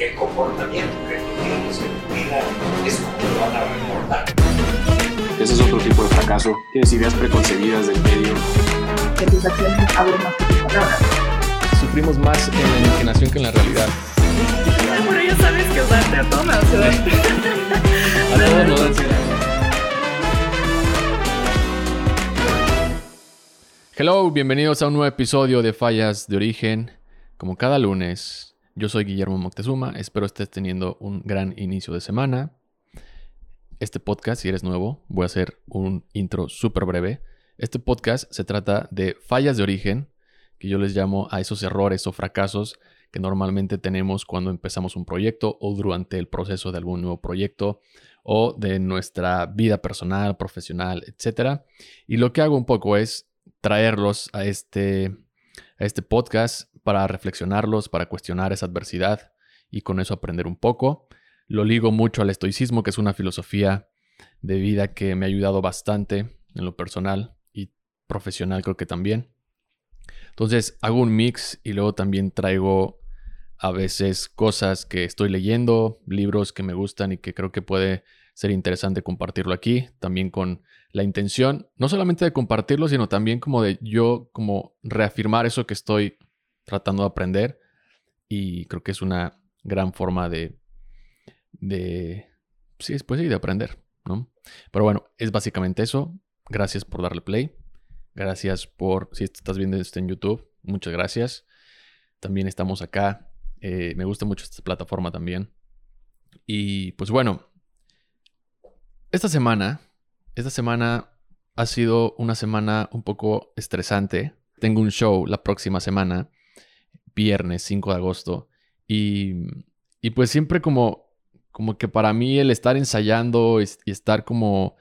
el comportamiento que tú tienes en tu vida es como lo van a reportar. Ese es otro tipo de fracaso. Tienes ideas preconcebidas del medio. Que tus acciones hablen más que tus palabras. Sufrimos más en la imaginación que en la realidad. Pero ya sabes que darte a. A todos nos ansiedad. Hello, bienvenidos a un nuevo episodio de Fallas de Origen. Como cada lunes, yo soy Guillermo Moctezuma. Espero estés teniendo un gran inicio de semana. Este podcast, si eres nuevo, voy a hacer un intro súper breve. Este podcast se trata de fallas de origen, que yo les llamo a esos errores o fracasos que normalmente tenemos cuando empezamos un proyecto o durante el proceso de algún nuevo proyecto o de nuestra vida personal, profesional, etc. Y lo que hago un poco es traerlos a este, a este podcast para reflexionarlos, para cuestionar esa adversidad y con eso aprender un poco. Lo ligo mucho al estoicismo, que es una filosofía de vida que me ha ayudado bastante en lo personal y profesional creo que también. Entonces hago un mix y luego también traigo a veces cosas que estoy leyendo, libros que me gustan y que creo que puede ser interesante compartirlo aquí, también con la intención, no solamente de compartirlo, sino también como de yo como reafirmar eso que estoy tratando de aprender y creo que es una gran forma de, de, sí, pues sí, de aprender, ¿no? Pero bueno, es básicamente eso. Gracias por darle play. Gracias por, si estás viendo esto en YouTube, muchas gracias. También estamos acá. Eh, me gusta mucho esta plataforma también. Y pues bueno, esta semana, esta semana ha sido una semana un poco estresante. Tengo un show la próxima semana viernes 5 de agosto. Y, y, pues siempre como, como que para mí el estar ensayando y, estar como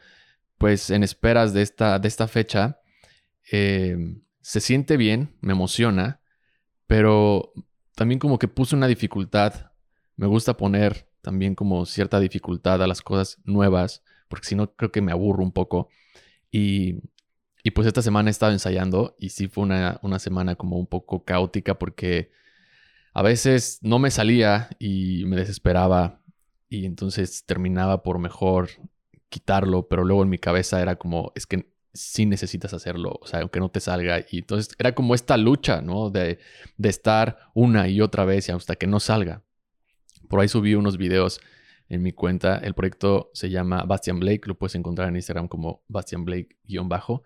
pues en esperas de esta, de esta fecha, eh, se siente bien, me emociona, pero también como que puse una dificultad. Me gusta poner también como cierta dificultad a las cosas nuevas, porque si no creo que me aburro un poco. Y, y pues esta semana he estado ensayando y sí fue una, una, semana como un poco caótica porque a veces no me salía y me desesperaba y entonces terminaba por mejor quitarlo, pero luego en mi cabeza era como, es que sí necesitas hacerlo, o sea, aunque no te salga. Y entonces era como esta lucha, ¿no? De, de estar una y otra vez y hasta que no salga. Por ahí subí unos videos en mi cuenta. El proyecto se llama Bastian Blake, lo puedes encontrar en Instagram como Bastian Blake-bajo.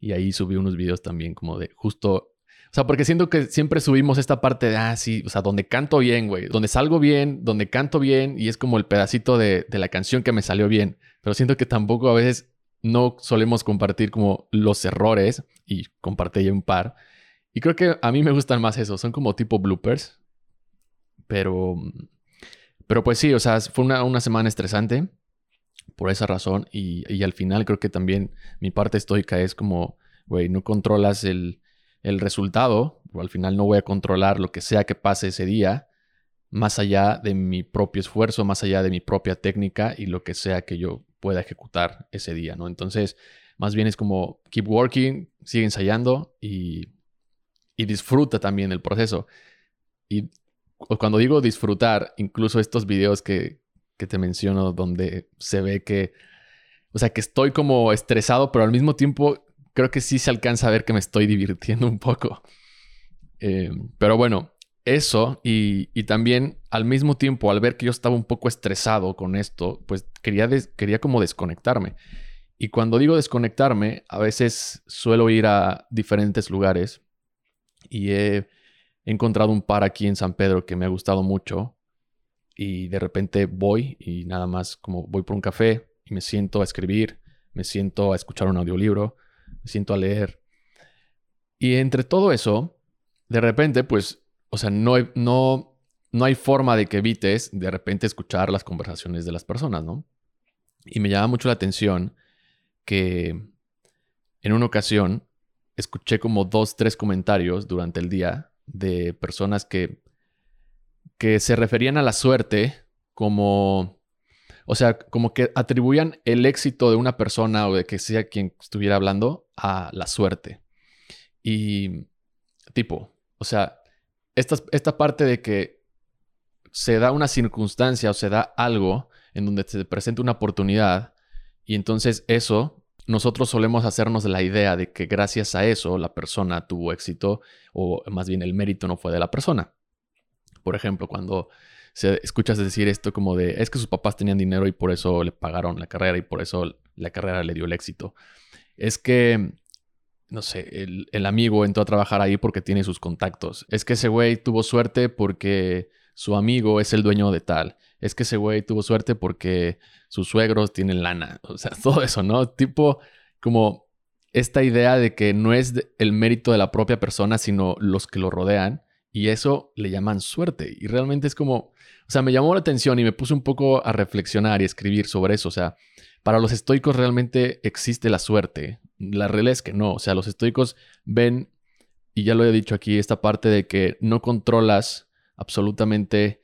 Y ahí subí unos videos también como de justo... O sea, porque siento que siempre subimos esta parte de, ah, sí, o sea, donde canto bien, güey, donde salgo bien, donde canto bien, y es como el pedacito de, de la canción que me salió bien. Pero siento que tampoco a veces no solemos compartir como los errores, y compartí ya un par. Y creo que a mí me gustan más eso, son como tipo bloopers. Pero pero pues sí, o sea, fue una, semana estresante por esa razón y, al final creo que también mi parte estoica es como, güey, no controlas el, el resultado, o al final no voy a controlar lo que sea que pase ese día, más allá de mi propio esfuerzo, más allá de mi propia técnica y lo que sea que yo pueda ejecutar ese día, ¿no? Entonces, más bien es como keep working, sigue ensayando y, y disfruta también el proceso. Y cuando digo disfrutar, incluso estos videos que, que te menciono donde se ve que, o sea, que estoy como estresado, pero al mismo tiempo creo que sí se alcanza a ver que me estoy divirtiendo un poco. Eh, pero bueno, eso y, y, también al mismo tiempo, al ver que yo estaba un poco estresado con esto, pues quería, quería como desconectarme. Y cuando digo desconectarme, a veces suelo ir a diferentes lugares y he he encontrado un par aquí en San Pedro que me ha gustado mucho y de repente voy y nada más como voy por un café y me siento a escribir, me siento a escuchar un audiolibro, me siento a leer. Y entre todo eso, de repente, pues, o sea, no, no, no hay forma de que evites de repente escuchar las conversaciones de las personas, ¿no? Y me llama mucho la atención que en una ocasión escuché como dos, tres comentarios durante el día de personas que, que se referían a la suerte como, o sea, como que atribuían el éxito de una persona o de que sea quien estuviera hablando a la suerte. Y tipo, o sea, esta, esta parte de que se da una circunstancia o se da algo en donde se presenta una oportunidad y entonces eso, nosotros solemos hacernos la idea de que gracias a eso la persona tuvo éxito o más bien el mérito no fue de la persona. Por ejemplo, cuando se escuchas decir esto como de, es que sus papás tenían dinero y por eso le pagaron la carrera y por eso la carrera le dio el éxito. Es que no sé, el, amigo entró a trabajar ahí porque tiene sus contactos. Es que ese güey tuvo suerte porque su amigo es el dueño de tal. Es que ese güey tuvo suerte porque sus suegros tienen lana. O sea, todo eso, ¿no? Tipo, como esta idea de que no es el mérito de la propia persona, sino los que lo rodean. Y eso le llaman suerte. Y realmente es como, o sea, me llamó la atención y me puse un poco a reflexionar y escribir sobre eso. O sea, para los estoicos realmente existe la suerte. La realidad es que no. O sea, los estoicos ven, y ya lo he dicho aquí, esta parte de que no controlas absolutamente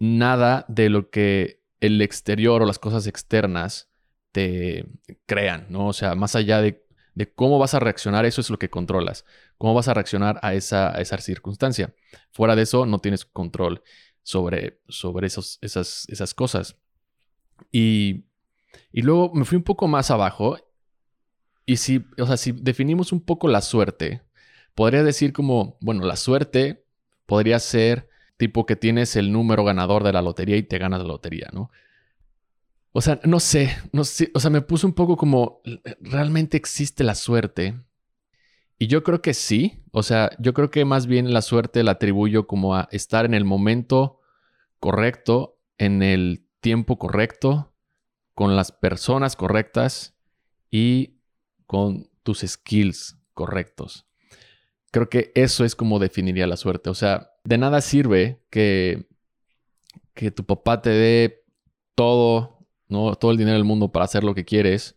nada de lo que el exterior o las cosas externas te crean, ¿no? O sea, más allá de, cómo vas a reaccionar, eso es lo que controlas. Cómo vas a reaccionar a esa, esa circunstancia. Fuera de eso, no tienes control sobre, sobre esos, esas, esas cosas. Y, y luego me fui un poco más abajo y si, o sea, si definimos un poco la suerte, podría decir como, bueno, la suerte podría ser tipo que tienes el número ganador de la lotería y te ganas la lotería, ¿no? O sea, no sé, no sé, o sea, me puse un poco como, ¿realmente existe la suerte? Y yo creo que sí, o sea, yo creo que más bien la suerte la atribuyo como a estar en el momento correcto, en el tiempo correcto, con las personas correctas y con tus skills correctos. Creo que eso es como definiría la suerte. O sea, de nada sirve que, que tu papá te dé todo, ¿no? todo el dinero del mundo para hacer lo que quieres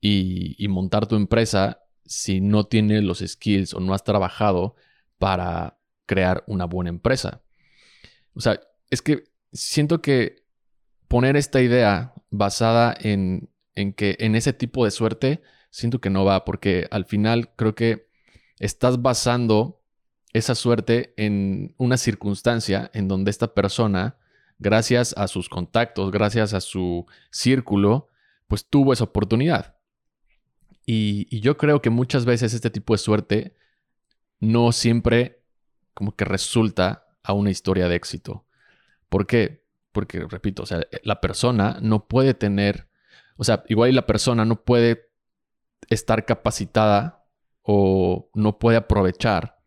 y, montar tu empresa si no tienes los skills o no has trabajado para crear una buena empresa. O sea, es que siento que poner esta idea basada en, en que en ese tipo de suerte siento que no va, porque al final creo que estás basando esa suerte en una circunstancia en donde esta persona, gracias a sus contactos, gracias a su círculo, pues tuvo esa oportunidad. Y, yo creo que muchas veces este tipo de suerte no siempre como que resulta a una historia de éxito. ¿Por qué? Porque, repito, o sea, la persona no puede tener, o sea, igual la persona no puede estar capacitada o no puede aprovechar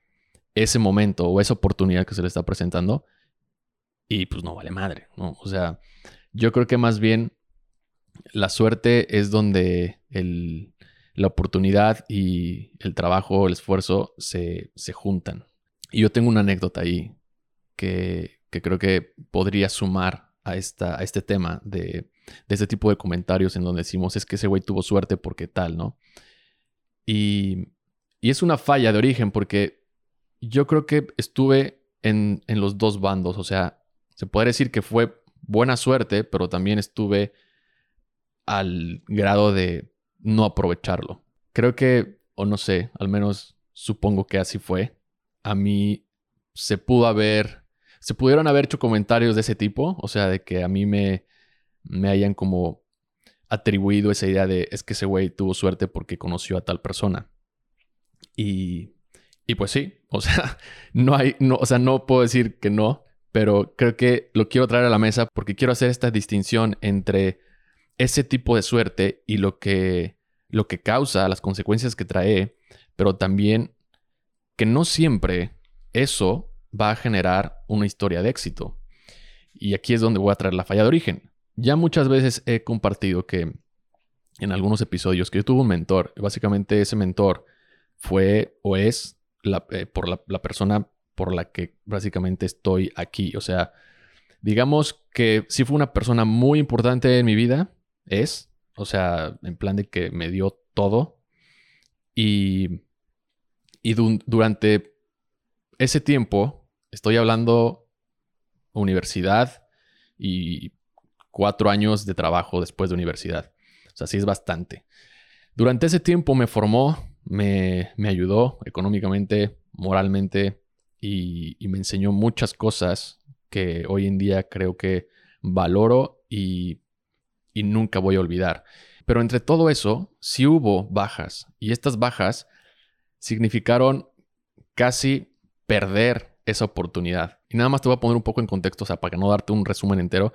ese momento o esa oportunidad que se le está presentando y pues no vale madre, ¿no? O sea, yo creo que más bien la suerte es donde la oportunidad y el trabajo, el esfuerzo se, juntan. Y yo tengo una anécdota ahí que, creo que podría sumar a, esta, a este tema de, de este tipo de comentarios en donde decimos es que ese güey tuvo suerte porque tal, ¿no? Y, es una falla de origen porque yo creo que estuve en, los dos bandos, o sea, se puede decir que fue buena suerte, pero también estuve al grado de no aprovecharlo. Creo que, o no sé, al menos supongo que así fue. A mí se pudo haber, se pudieron haber hecho comentarios de ese tipo, o sea, de que a mí me, me hayan como atribuido esa idea de es que ese güey tuvo suerte porque conoció a tal persona. Y, y pues sí, o sea, no hay, no, o sea, no puedo decir que no, pero creo que lo quiero traer a la mesa porque quiero hacer esta distinción entre ese tipo de suerte y lo que, lo que causa, las consecuencias que trae, pero también que no siempre eso va a generar una historia de éxito. Y aquí es donde voy a traer la falla de origen. Ya muchas veces he compartido que en algunos episodios que yo tuve un mentor. Básicamente ese mentor fue o es la, eh, por la, persona por la que básicamente estoy aquí. O sea, digamos que sí fue una persona muy importante en mi vida. Es. O sea, en plan de que me dio todo. Y, y durante ese tiempo, estoy hablando universidad y cuatro años de trabajo después de universidad. O sea, sí es bastante. Durante ese tiempo me formó, me, ayudó económicamente, moralmente y, me enseñó muchas cosas que hoy en día creo que valoro y, y nunca voy a olvidar. Pero entre todo eso, sí hubo bajas y estas bajas significaron casi perder esa oportunidad. Y nada más te voy a poner un poco en contexto, para no darte un resumen entero.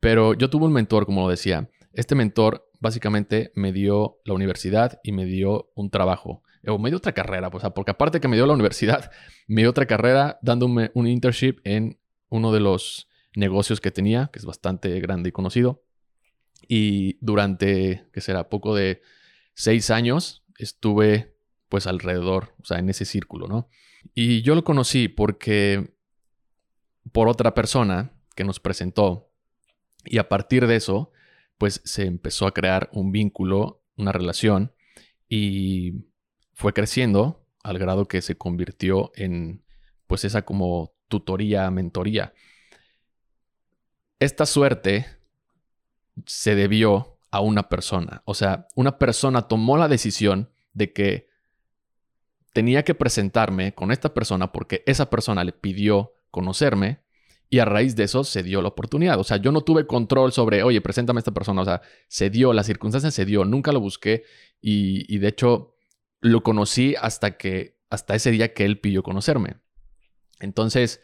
Pero yo tuve un mentor, como lo decía. Este mentor básicamente me dio la universidad y me dio un trabajo. O me dio otra carrera, o sea, porque aparte que me dio la universidad, me dio otra carrera dándome un internship en uno de los negocios que tenía, que es bastante grande y conocido. Y durante, que será, poco de seis años, estuve pues alrededor, o sea, en ese círculo, ¿no? Y yo lo conocí porque por otra persona que nos presentó y a partir de eso, pues se empezó a crear un vínculo, una relación y fue creciendo al grado que se convirtió en pues esa como tutoría, mentoría. Esta suerte se debió a una persona, o sea, una persona tomó la decisión de que tenía que presentarme con esta persona porque esa persona le pidió conocerme y a raíz de eso se dio la oportunidad. O sea, yo no tuve control sobre, oye, preséntame a esta persona. O sea, se dio, la circunstancia se dio, nunca lo busqué y, de hecho lo conocí hasta que, hasta ese día que él pidió conocerme. Entonces,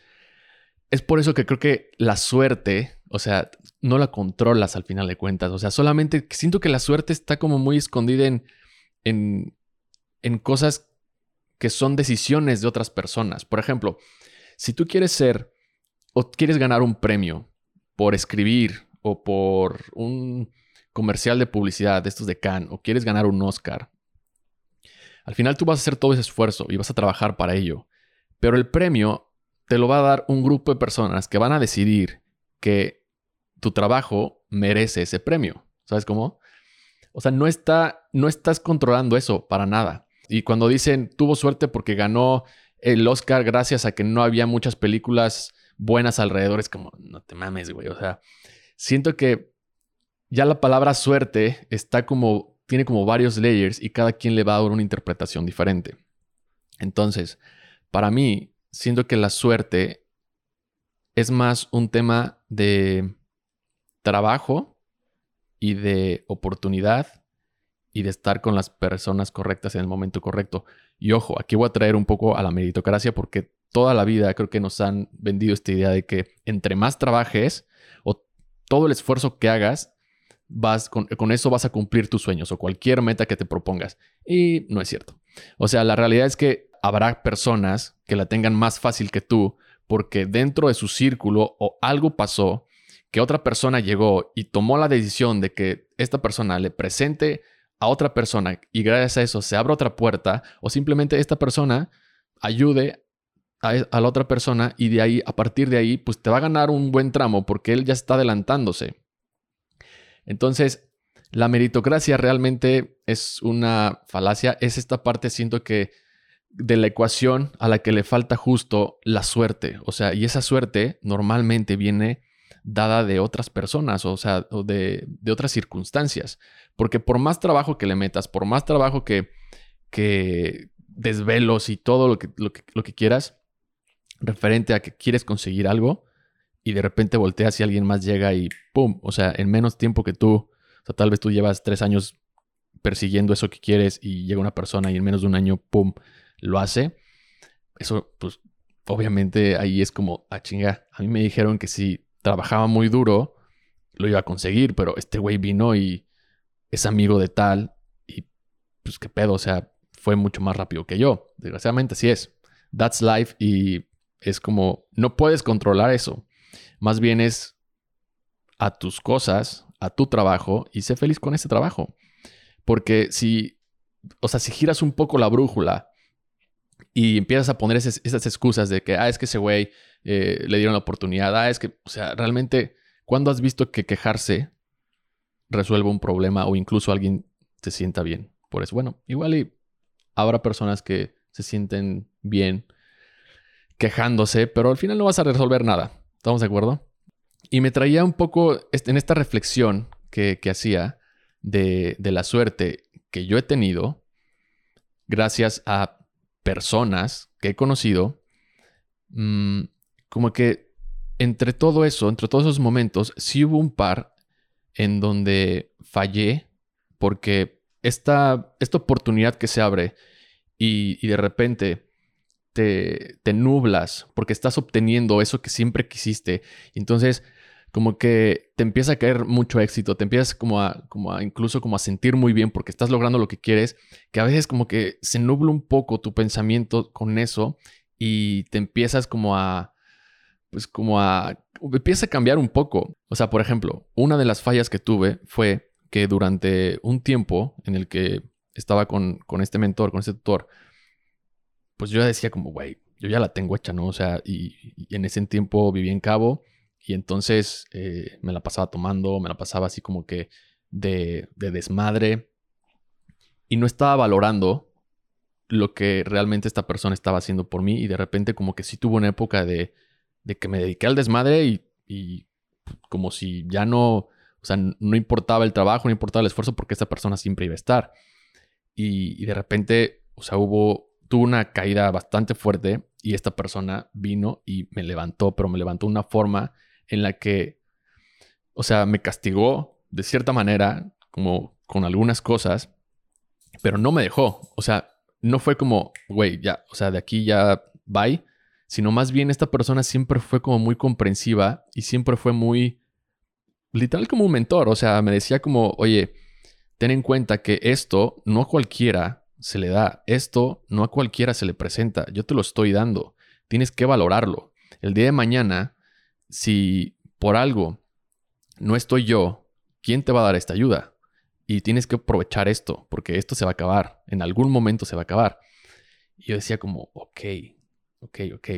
es por eso que creo que la suerte, o sea, no la controlas al final de cuentas. O sea, solamente siento que la suerte está como muy escondida en, en, en cosas que son decisiones de otras personas. Por ejemplo, si tú quieres ser o quieres ganar un premio por escribir o por un comercial de publicidad de estos de Cannes o quieres ganar un Oscar, al final tú vas a hacer todo ese esfuerzo y vas a trabajar para ello. Pero el premio te lo va a dar un grupo de personas que van a decidir que tu trabajo merece ese premio. ¿Sabes cómo? O sea, no, está, no estás controlando eso para nada. Y cuando dicen tuvo suerte porque ganó el Oscar gracias a que no había muchas películas buenas alrededor, es como, no te mames, güey. O sea, siento que ya la palabra suerte está como, tiene como varios layers y cada quien le va a dar una interpretación diferente. Entonces, para mí, siento que la suerte es más un tema de trabajo y de oportunidad y de estar con las personas correctas en el momento correcto. Y ojo, aquí voy a traer un poco a la meritocracia porque toda la vida creo que nos han vendido esta idea de que entre más trabajes o todo el esfuerzo que hagas, vas con, eso vas a cumplir tus sueños o cualquier meta que te propongas. Y no es cierto. O sea, la realidad es que habrá personas que la tengan más fácil que tú porque dentro de su círculo o algo pasó que otra persona llegó y tomó la decisión de que esta persona le presente a otra persona y gracias a eso se abre otra puerta o simplemente esta persona ayude a, la otra persona y de ahí, a partir de ahí, pues te va a ganar un buen tramo porque él ya está adelantándose. Entonces, la meritocracia realmente es una falacia, es esta parte, siento que de la ecuación a la que le falta justo la suerte, o sea, y esa suerte normalmente viene dada de otras personas, o sea, de, de otras circunstancias. Porque por más trabajo que le metas, por más trabajo que, que desvelos y todo lo que, lo, que, quieras, referente a que quieres conseguir algo, y de repente volteas y alguien más llega y ¡pum! O sea, en menos tiempo que tú, o sea, tal vez tú llevas tres años persiguiendo eso que quieres y llega una persona y en menos de un año, ¡pum! lo hace. Eso, pues, obviamente ahí es como, a ah, chinga. A mí me dijeron que si trabajaba muy duro, lo iba a conseguir, pero este güey vino y es amigo de tal y pues qué pedo, o sea, fue mucho más rápido que yo. Desgraciadamente así es. That's life y es como, no puedes controlar eso. Más bien es a tus cosas, a tu trabajo y sé feliz con ese trabajo. Porque si, o sea, si giras un poco la brújula y empiezas a poner esas, excusas de que, ah, es que ese güey eh, le dieron la oportunidad, ah, es que, o sea, realmente, ¿cuándo has visto que quejarse resuelva un problema o incluso alguien se sienta bien. Por eso, bueno, igual y habrá personas que se sienten bien quejándose, pero al final no vas a resolver nada. ¿Estamos de acuerdo? Y me traía un poco en esta reflexión que, hacía de, la suerte que yo he tenido gracias a personas que he conocido, mm, como que entre todo eso, entre todos esos momentos, sí hubo un par en donde fallé porque esta, esta oportunidad que se abre y, y de repente te, te, nublas porque estás obteniendo eso que siempre quisiste. Entonces, como que te empieza a caer mucho éxito, te empiezas como a, como a incluso como a sentir muy bien porque estás logrando lo que quieres, que a veces como que se nubla un poco tu pensamiento con eso y te empiezas como a, pues como a, empieza a cambiar un poco. O sea, por ejemplo, una de las fallas que tuve fue que durante un tiempo en el que estaba con, con este mentor, con este tutor, pues yo decía como, güey, yo ya la tengo hecha, ¿no? O sea, y, y en ese tiempo viví en Cabo y entonces eh, me la pasaba tomando, me la pasaba así como que de, de desmadre y no estaba valorando lo que realmente esta persona estaba haciendo por mí y de repente como que sí tuvo una época de, de que me dediqué al desmadre y, y, como si ya no, o sea, no importaba el trabajo, no importaba el esfuerzo porque esta persona siempre iba a estar. Y, y de repente, o sea, hubo, tuvo una caída bastante fuerte y esta persona vino y me levantó, pero me levantó de una forma en la que, o sea, me castigó de cierta manera, como con algunas cosas, pero no me dejó. O sea, no fue como, güey, ya, o sea, de aquí ya bye, sino más bien esta persona siempre fue como muy comprensiva y siempre fue muy, literal como un mentor, o sea, me decía como, oye, ten en cuenta que esto no cualquiera se le da, esto no a cualquiera se le presenta, yo te lo estoy dando, tienes que valorarlo. El día de mañana, si por algo no estoy yo, ¿quién te va a dar esta ayuda? y tienes que aprovechar esto, porque esto se va a acabar, en algún momento se va a acabar. Y yo decía como, ok, ok, ok.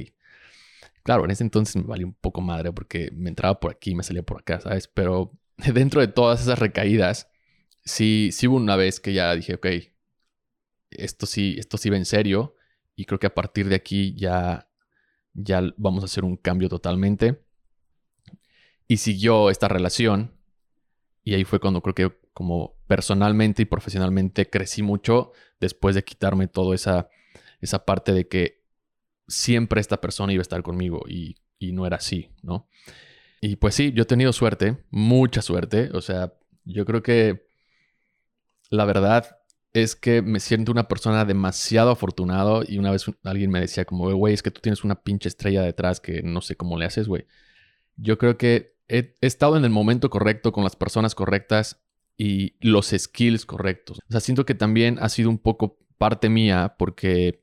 Claro, en ese entonces me valía un poco madre porque me entraba por aquí me salía por acá, ¿sabes? Pero dentro de todas esas recaídas, sí, sí hubo una vez que ya dije, ok, esto sí, esto sí va en serio y creo que a partir de aquí ya, ya vamos a hacer un cambio totalmente. Y siguió esta relación y ahí fue cuando creo que como personalmente y profesionalmente crecí mucho después de quitarme toda esa, esa parte de que siempre esta persona iba a estar conmigo y, y no era así, ¿no? Y pues sí, yo he tenido suerte, mucha suerte, o sea, yo creo que la verdad es que me siento una persona demasiado afortunado y una vez alguien me decía como, güey, es que tú tienes una pinche estrella detrás que no sé cómo le haces, güey. Yo creo que he, estado en el momento correcto, con las personas correctas y los skills correctos. O sea, siento que también ha sido un poco parte mía porque,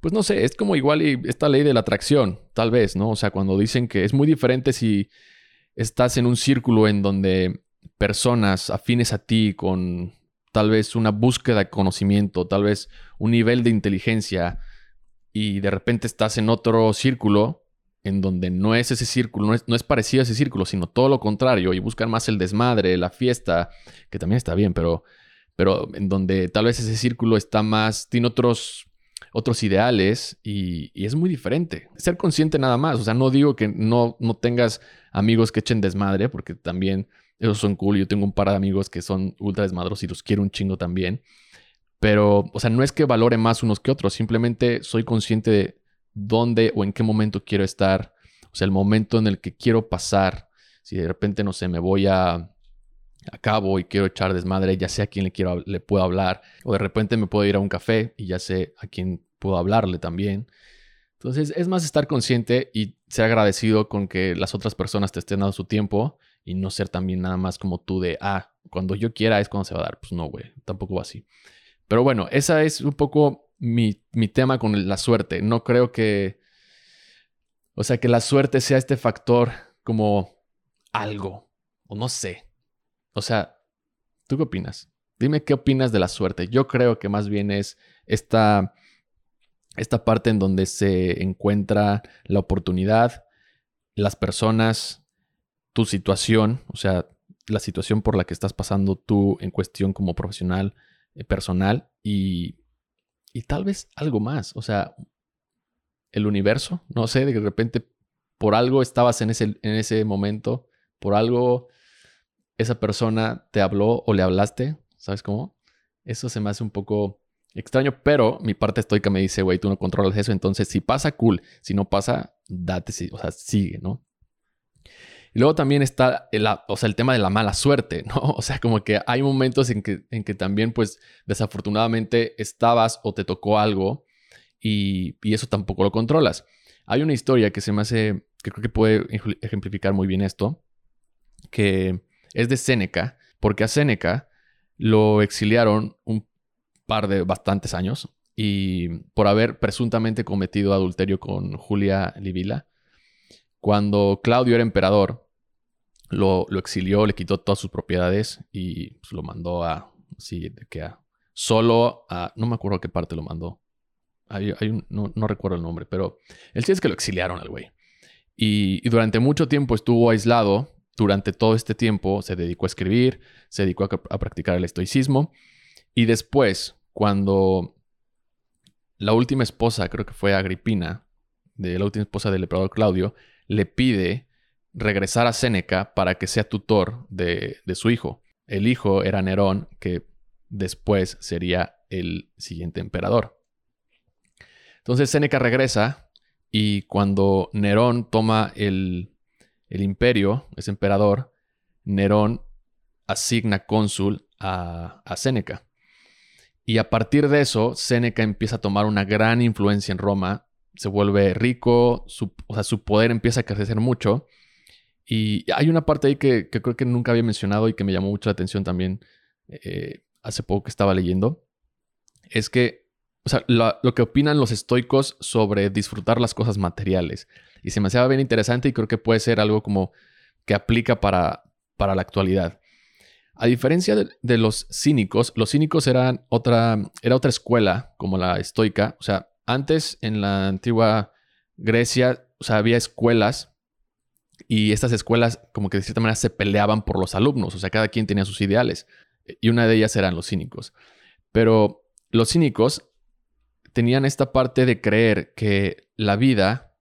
pues no sé, es como igual y esta ley de la atracción, tal vez, ¿no? O sea, cuando dicen que es muy diferente si estás en un círculo en donde personas afines a ti con tal vez una búsqueda de conocimiento, tal vez un nivel de inteligencia y de repente estás en otro círculo en donde no es ese círculo, no es, no es, parecido a ese círculo, sino todo lo contrario, y buscan más el desmadre, la fiesta, que también está bien, pero, pero en donde tal vez ese círculo está más, tiene otros, otros ideales y, es muy diferente. Ser consciente nada más, o sea, no digo que no, no tengas amigos que echen desmadre, porque también esos son cool, yo tengo un par de amigos que son ultra desmadros y los quiero un chingo también. Pero, o sea, no es que valore más unos que otros, simplemente soy consciente de, dónde o en qué momento quiero estar, o sea, el momento en el que quiero pasar. Si de repente, no sé, me voy a, a cabo y quiero echar desmadre, ya sé a quién le, quiero, le puedo hablar, o de repente me puedo ir a un café y ya sé a quién puedo hablarle también. Entonces, es más estar consciente y ser agradecido con que las otras personas te estén dando su tiempo y no ser también nada más como tú de, ah, cuando yo quiera es cuando se va a dar. Pues no, güey, tampoco va así. Pero bueno, esa es un poco mi, mi tema con la suerte. No creo que, o sea, que la suerte sea este factor como algo, o no sé. O sea, ¿tú qué opinas? Dime qué opinas de la suerte. Yo creo que más bien es esta, esta parte en donde se encuentra la oportunidad, las personas, tu situación, o sea, la situación por la que estás pasando tú en cuestión como profesional, eh, personal, y y tal vez algo más, o sea, el universo, no sé, de repente por algo estabas en ese, en ese momento, por algo esa persona te habló o le hablaste, ¿sabes cómo? Eso se me hace un poco extraño, pero mi parte estoica me dice, güey, tú no controlas eso, entonces si pasa, cool, si no pasa, date, o sea, sigue, ¿no? Y luego también está el, o sea, el tema de la mala suerte, ¿no? O sea, como que hay momentos en que, en que también, pues, desafortunadamente estabas o te tocó algo y, y eso tampoco lo controlas. Hay una historia que se me hace, que creo que puede ejemplificar muy bien esto, que es de Séneca, porque a Séneca lo exiliaron un par de bastantes años y por haber presuntamente cometido adulterio con Julia Livila. Cuando Claudio era emperador, lo, exilió, le quitó todas sus propiedades y pues, lo mandó a, sí, que a, solo a, no me acuerdo qué parte lo mandó. No, recuerdo el nombre, pero el sí es que lo exiliaron al güey. Y, durante mucho tiempo estuvo aislado. Durante todo este tiempo se dedicó a escribir, se dedicó a practicar el estoicismo. Y después, cuando la última esposa, creo que fue Agripina, de la última esposa del emperador Claudio, le pide regresar a Séneca para que sea tutor de, su hijo. El hijo era Nerón, que después sería el siguiente emperador. Entonces Séneca regresa y cuando Nerón toma el, el imperio, es emperador, Nerón asigna cónsul a, a Séneca. Y a partir de eso, Séneca empieza a tomar una gran influencia en Roma, se vuelve rico, o sea, su poder empieza a crecer mucho. Y hay una parte ahí que, creo que nunca había mencionado y que me llamó mucho la atención también eh, hace poco que estaba leyendo. Es que, lo, que opinan los estoicos sobre disfrutar las cosas materiales. Y se me hacía bien interesante y creo que puede ser algo como que aplica para, para la actualidad. A diferencia de, los cínicos, los cínicos eran otra, era otra escuela como la estoica. O sea, antes en la antigua Grecia, o sea, había escuelas y estas escuelas como que de cierta manera se peleaban por los alumnos. O sea, cada quien tenía sus ideales. Y una de ellas eran los cínicos. Pero los cínicos tenían esta parte de creer que la vida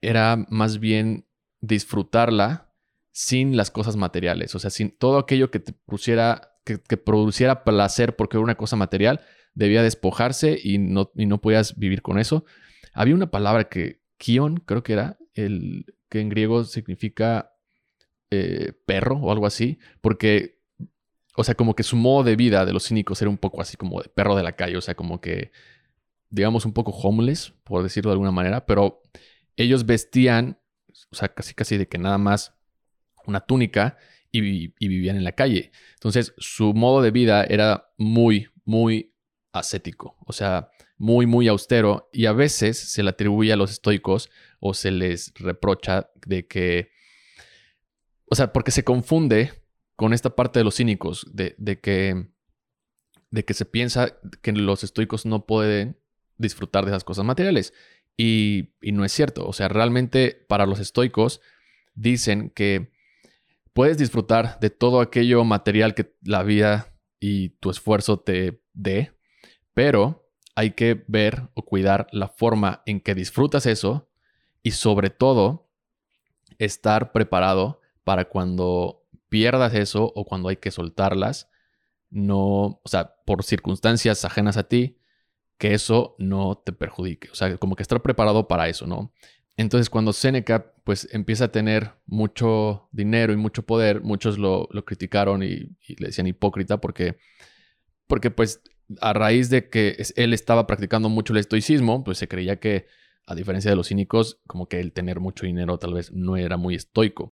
era más bien disfrutarla sin las cosas materiales. O sea, sin todo aquello que te pusiera, que, produciera placer porque era una cosa material, debía despojarse y no, y no podías vivir con eso. Había una palabra que, kion, creo que era, el, que en griego significa eh, perro o algo así, porque, o sea, como que su modo de vida de los cínicos era un poco así como de perro de la calle, o sea, como que, digamos, un poco homeless, por decirlo de alguna manera, pero ellos vestían, o sea, casi casi de que nada más una túnica y, vivían en la calle. Entonces, su modo de vida era muy, muy ascético, o sea, muy, muy austero y a veces se le atribuye a los estoicos o se les reprocha de que, o sea, porque se confunde con esta parte de los cínicos, de, que, de que se piensa que los estoicos no pueden disfrutar de esas cosas materiales. Y, y no es cierto, o sea, realmente para los estoicos dicen que puedes disfrutar de todo aquello material que la vida y tu esfuerzo te dé, pero hay que ver o cuidar la forma en que disfrutas eso y sobre todo estar preparado para cuando pierdas eso o cuando hay que soltarlas, no, o sea, por circunstancias ajenas a ti, que eso no te perjudique. O sea, como que estar preparado para eso, ¿no? Entonces, cuando Seneca pues empieza a tener mucho dinero y mucho poder, muchos lo, criticaron y, le decían hipócrita porque, porque pues a raíz de que él estaba practicando mucho el estoicismo, pues se creía que a diferencia de los cínicos, como que el tener mucho dinero tal vez no era muy estoico.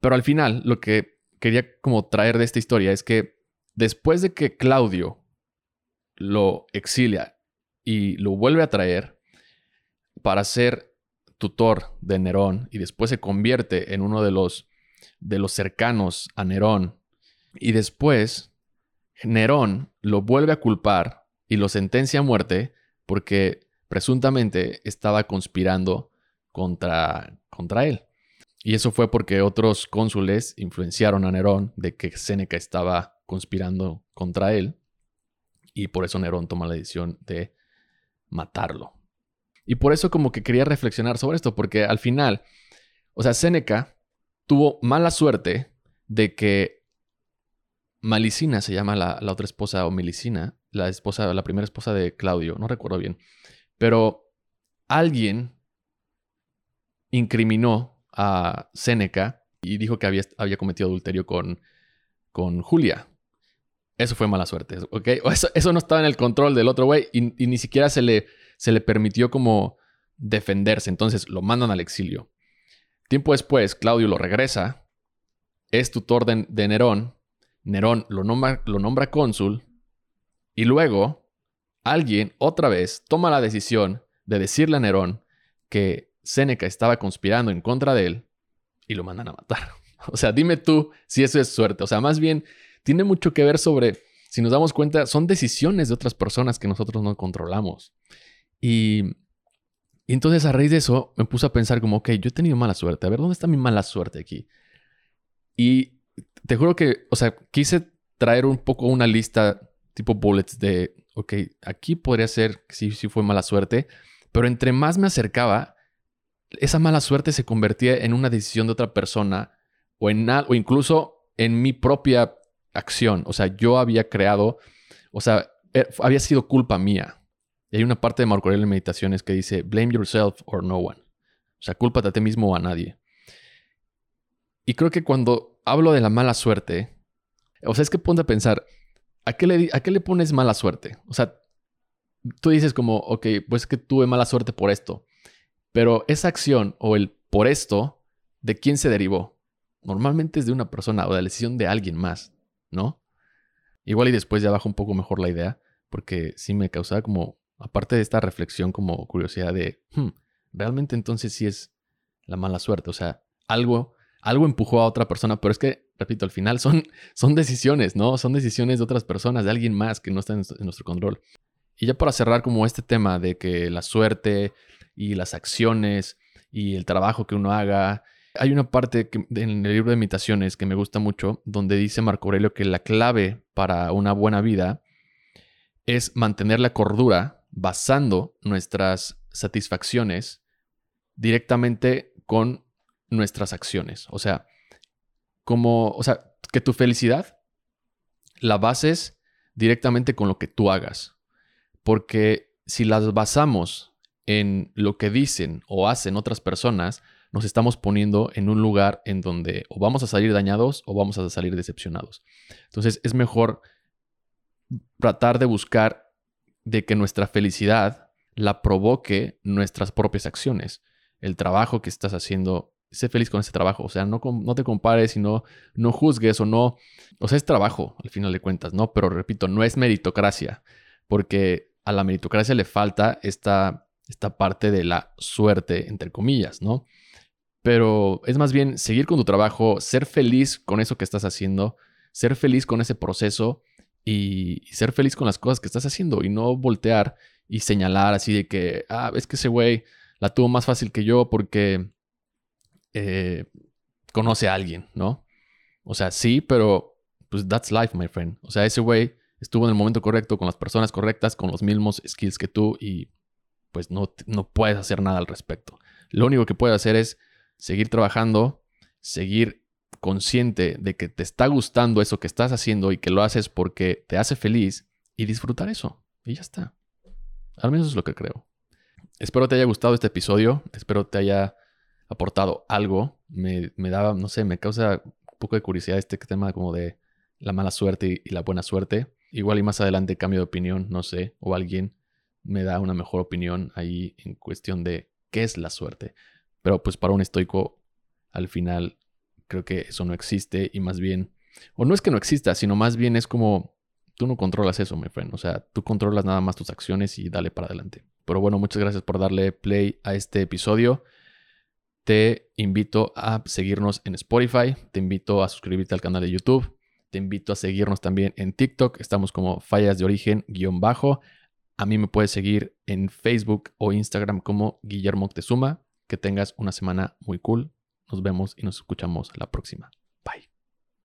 Pero al final, lo que quería como traer de esta historia es que después de que Claudio lo exilia y lo vuelve a traer para ser tutor de Nerón y después se convierte en uno de los, de los cercanos a Nerón. Y después Nerón lo vuelve a culpar y lo sentencia a muerte porque presuntamente estaba conspirando contra, contra él. Y eso fue porque otros cónsules influenciaron a Nerón de que Séneca estaba conspirando contra él. Y por eso Nerón toma la decisión de matarlo. Y por eso como que quería reflexionar sobre esto, porque al final, o sea, Séneca tuvo mala suerte de que Malicina se llama la, otra esposa, o Melicina, la esposa, la primera esposa de Claudio, no recuerdo bien, pero alguien incriminó a Séneca y dijo que había, cometido adulterio con, con Julia. Eso fue mala suerte, ¿ok? Eso, no estaba en el control del otro güey y, y ni siquiera se le, se le permitió como defenderse. Entonces lo mandan al exilio. Tiempo después, Claudio lo regresa, es tutor de, de Nerón, Nerón lo nombra, lo nombra cónsul y luego alguien otra vez toma la decisión de decirle a Nerón que Séneca estaba conspirando en contra de él y lo mandan a matar. O sea, dime tú si eso es suerte. O sea, más bien tiene mucho que ver sobre, si nos damos cuenta, son decisiones de otras personas que nosotros no controlamos. Y, entonces a raíz de eso me puse a pensar como, ok, yo he tenido mala suerte. A ver, ¿dónde está mi mala suerte aquí? Y te juro que, o sea, quise traer un poco una lista tipo bullets de, ok, aquí podría ser sí, sí fue mala suerte, pero entre más me acercaba, esa mala suerte se convertía en una decisión de otra persona o, en, incluso en mi propia acción. O sea, yo había creado, o sea, eh, había sido culpa mía. Y hay una parte de Marco Aurelio en Meditaciones que dice, blame yourself or no one. O sea, cúlpate a ti mismo o a nadie. Y creo que cuando hablo de la mala suerte, o sea, es que ponte a pensar, ¿a qué le, pones mala suerte? O sea, tú dices como, ok, pues que tuve mala suerte por esto. Pero esa acción o el por esto, ¿de quién se derivó? Normalmente es de una persona o de la decisión de alguien más, ¿no? Igual y después ya bajo un poco mejor la idea, porque sí me causaba como, aparte de esta reflexión, como curiosidad de, hmm, realmente entonces sí es la mala suerte. O sea, algo, algo empujó a otra persona, pero es que, repito, al final son, son decisiones, ¿no? Son decisiones de otras personas, de alguien más que no está en nuestro control. Y ya para cerrar como este tema de que la suerte y las acciones y el trabajo que uno haga, hay una parte en el libro de imitaciones que me gusta mucho, donde dice Marco Aurelio que la clave para una buena vida es mantener la cordura basando nuestras satisfacciones directamente con nuestras acciones. O sea, como, o sea, que tu felicidad la bases directamente con lo que tú hagas. Porque si las basamos en lo que dicen o hacen otras personas, nos estamos poniendo en un lugar en donde o vamos a salir dañados o vamos a salir decepcionados. Entonces es mejor tratar de buscar de que nuestra felicidad la provoque nuestras propias acciones. El trabajo que estás haciendo, sé feliz con ese trabajo. O sea, no, te compares y no, no juzgues o no. O sea, es trabajo al final de cuentas, ¿no? Pero repito, no es meritocracia. Porque a la meritocracia le falta esta, esta parte de la suerte, entre comillas, ¿no? Pero es más bien seguir con tu trabajo, ser feliz con eso que estás haciendo, ser feliz con ese proceso y, ser feliz con las cosas que estás haciendo y no voltear y señalar así de que, ah, es que ese güey la tuvo más fácil que yo porque eh, conoce a alguien, ¿no? O sea, sí, pero pues that's life, my friend. O sea, ese güey estuvo en el momento correcto, con las personas correctas, con los mismos skills que tú y pues no, no puedes hacer nada al respecto. Lo único que puedes hacer es seguir trabajando, seguir consciente de que te está gustando eso que estás haciendo y que lo haces porque te hace feliz y disfrutar eso. Y ya está. Al menos es lo que creo. Espero te haya gustado este episodio. Espero te haya aportado algo. Me, me daba, no sé, me causa un poco de curiosidad este tema como de la mala suerte y la buena suerte. Igual y más adelante cambio de opinión, no sé, o alguien me da una mejor opinión ahí en cuestión de qué es la suerte. Pero pues para un estoico, al final creo que eso no existe y más bien, o no es que no exista, sino más bien es como tú no controlas eso, mi friend. O sea, tú controlas nada más tus acciones y dale para adelante. Pero bueno, muchas gracias por darle play a este episodio. Te invito a seguirnos en Spotify, te invito a suscribirte al canal de YouTube te invito a seguirnos también en TikTok. Estamos como fallas de origen guion bajo. A mí me puedes seguir en Facebook o Instagram como Guillermo Tezuma. Que tengas una semana muy cool. Nos vemos y nos escuchamos la próxima. Bye.